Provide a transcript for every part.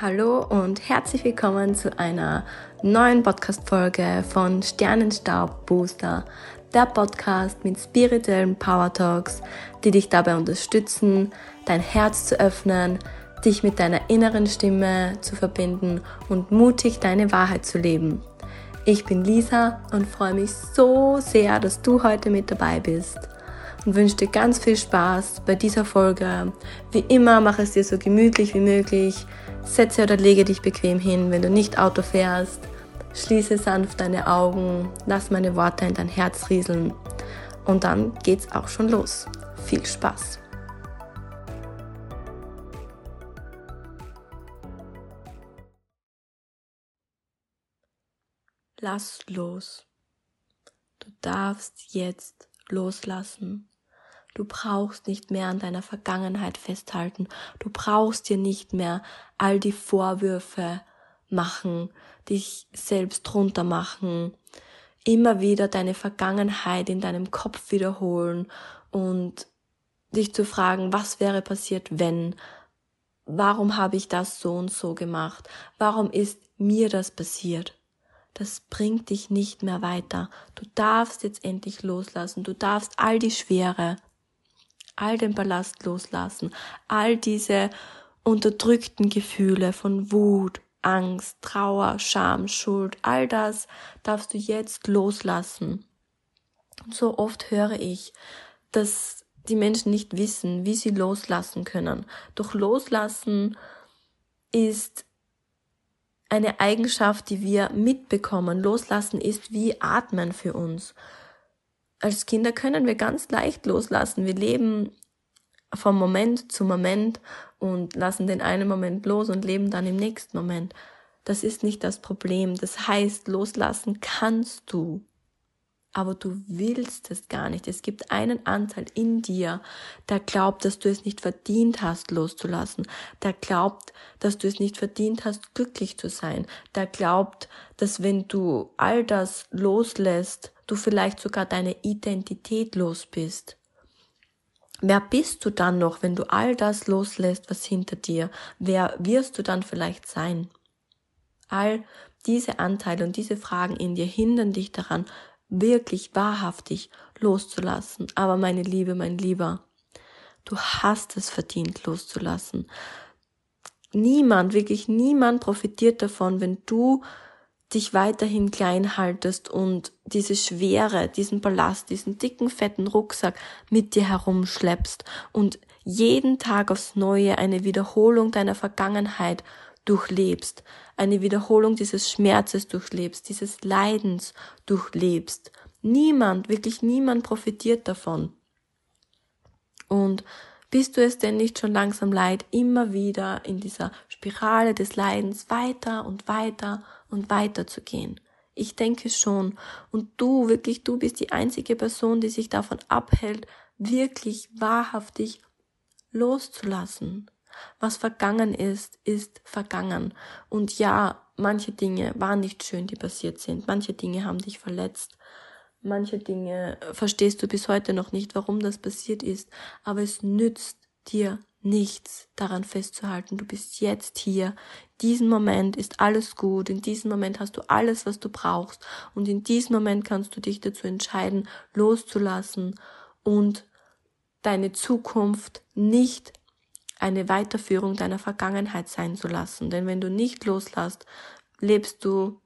Hallo und herzlich willkommen zu einer neuen Podcast-Folge von Sternenstaub Booster, der Podcast mit spirituellen Power Talks, die dich dabei unterstützen, dein Herz zu öffnen, dich mit deiner inneren Stimme zu verbinden und mutig deine Wahrheit zu leben. Ich bin Lisa und freue mich so sehr, dass du heute mit dabei bist und wünsche dir ganz viel Spaß bei dieser Folge. Wie immer, mach es dir so gemütlich wie möglich Setze oder lege dich bequem hin, wenn du nicht Auto fährst. Schließe sanft deine Augen, lass meine Worte in dein Herz rieseln und dann geht's auch schon los. Viel Spaß! Lass los. Du darfst jetzt loslassen. Du brauchst nicht mehr an deiner Vergangenheit festhalten. Du brauchst dir nicht mehr all die Vorwürfe machen, dich selbst drunter machen, immer wieder deine Vergangenheit in deinem Kopf wiederholen und dich zu fragen, was wäre passiert, wenn? Warum habe ich das so und so gemacht? Warum ist mir das passiert? Das bringt dich nicht mehr weiter. Du darfst jetzt endlich loslassen. Du darfst all die Schwere, all den Ballast loslassen, all diese unterdrückten Gefühle von Wut, Angst, Trauer, Scham, Schuld, all das darfst du jetzt loslassen. Und so oft höre ich, dass die Menschen nicht wissen, wie sie loslassen können. Doch loslassen ist eine Eigenschaft, die wir mitbekommen. Loslassen ist wie Atmen für uns als Kinder können wir ganz leicht loslassen. Wir leben vom Moment zu Moment und lassen den einen Moment los und leben dann im nächsten Moment. Das ist nicht das Problem. Das heißt, loslassen kannst du. Aber du willst es gar nicht. Es gibt einen Anteil in dir, der glaubt, dass du es nicht verdient hast, loszulassen. Der glaubt, dass du es nicht verdient hast, glücklich zu sein. Der glaubt, dass wenn du all das loslässt, du vielleicht sogar deine Identität los bist. Wer bist du dann noch, wenn du all das loslässt, was hinter dir? Wer wirst du dann vielleicht sein? All diese Anteile und diese Fragen in dir hindern dich daran, wirklich wahrhaftig loszulassen. Aber meine Liebe, mein Lieber, du hast es verdient loszulassen. Niemand, wirklich niemand profitiert davon, wenn du dich weiterhin klein haltest und diese Schwere, diesen Ballast, diesen dicken, fetten Rucksack mit dir herumschleppst und jeden Tag aufs Neue eine Wiederholung deiner Vergangenheit durchlebst, eine Wiederholung dieses Schmerzes durchlebst, dieses Leidens durchlebst. Niemand, wirklich niemand profitiert davon. Und bist du es denn nicht schon langsam leid, immer wieder in dieser Spirale des Leidens weiter und weiter und weiter zu gehen. Ich denke schon. Und du, wirklich, du bist die einzige Person, die sich davon abhält, wirklich wahrhaftig loszulassen. Was vergangen ist, ist vergangen. Und ja, manche Dinge waren nicht schön, die passiert sind. Manche Dinge haben dich verletzt. Manche Dinge verstehst du bis heute noch nicht, warum das passiert ist. Aber es nützt dir nichts daran festzuhalten. Du bist jetzt hier. Diesen Moment ist alles gut. In diesem Moment hast du alles, was du brauchst. Und in diesem Moment kannst du dich dazu entscheiden, loszulassen und deine Zukunft nicht eine Weiterführung deiner Vergangenheit sein zu lassen. Denn wenn du nicht loslässt, lebst du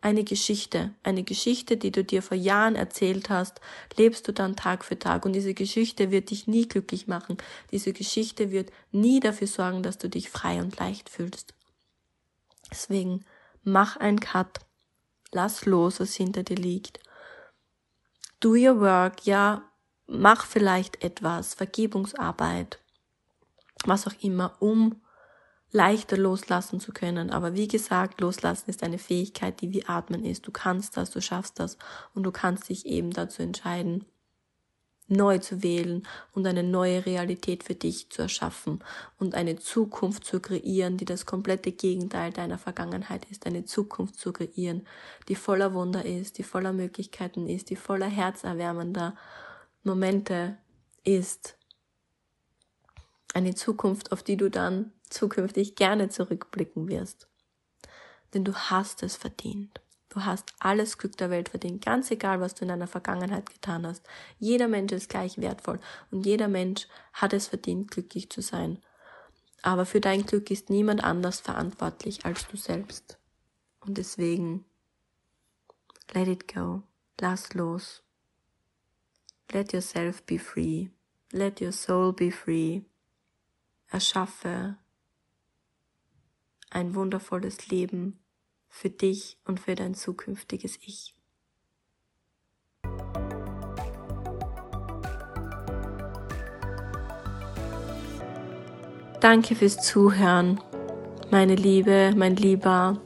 eine Geschichte, eine Geschichte, die du dir vor Jahren erzählt hast, lebst du dann Tag für Tag und diese Geschichte wird dich nie glücklich machen. Diese Geschichte wird nie dafür sorgen, dass du dich frei und leicht fühlst. Deswegen mach ein Cut, lass los, was hinter dir liegt. Do your work, ja, mach vielleicht etwas, Vergebungsarbeit, was auch immer, um leichter loslassen zu können. Aber wie gesagt, loslassen ist eine Fähigkeit, die wie Atmen ist. Du kannst das, du schaffst das und du kannst dich eben dazu entscheiden, neu zu wählen und eine neue Realität für dich zu erschaffen und eine Zukunft zu kreieren, die das komplette Gegenteil deiner Vergangenheit ist, eine Zukunft zu kreieren, die voller Wunder ist, die voller Möglichkeiten ist, die voller herzerwärmender Momente ist, Eine Zukunft, auf die du dann zukünftig gerne zurückblicken wirst. Denn du hast es verdient. Du hast alles Glück der Welt verdient, ganz egal, was du in deiner Vergangenheit getan hast. Jeder Mensch ist gleich wertvoll und jeder Mensch hat es verdient, glücklich zu sein. Aber für dein Glück ist niemand anders verantwortlich als du selbst. Und deswegen, let it go. Lass los. Let yourself be free. Let your soul be free. Erschaffe ein wundervolles Leben für dich und für dein zukünftiges Ich. Danke fürs Zuhören, meine Liebe, mein Lieber.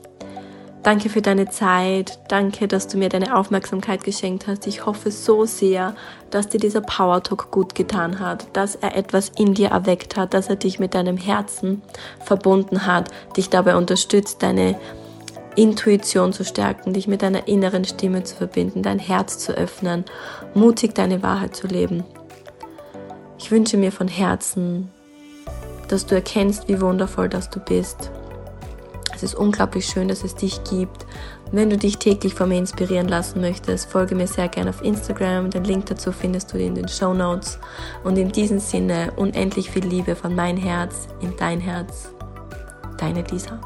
Danke für deine Zeit. Danke, dass du mir deine Aufmerksamkeit geschenkt hast. Ich hoffe so sehr, dass dir dieser Power Talk gut getan hat, dass er etwas in dir erweckt hat, dass er dich mit deinem Herzen verbunden hat, dich dabei unterstützt, deine Intuition zu stärken, dich mit deiner inneren Stimme zu verbinden, dein Herz zu öffnen, mutig deine Wahrheit zu leben. Ich wünsche mir von Herzen, dass du erkennst, wie wundervoll dass du bist. Es ist unglaublich schön, dass es dich gibt. Wenn du dich täglich von mir inspirieren lassen möchtest, folge mir sehr gerne auf Instagram. Den Link dazu findest du in den Show Notes. Und in diesem Sinne unendlich viel Liebe von mein Herz in dein Herz. Deine Lisa.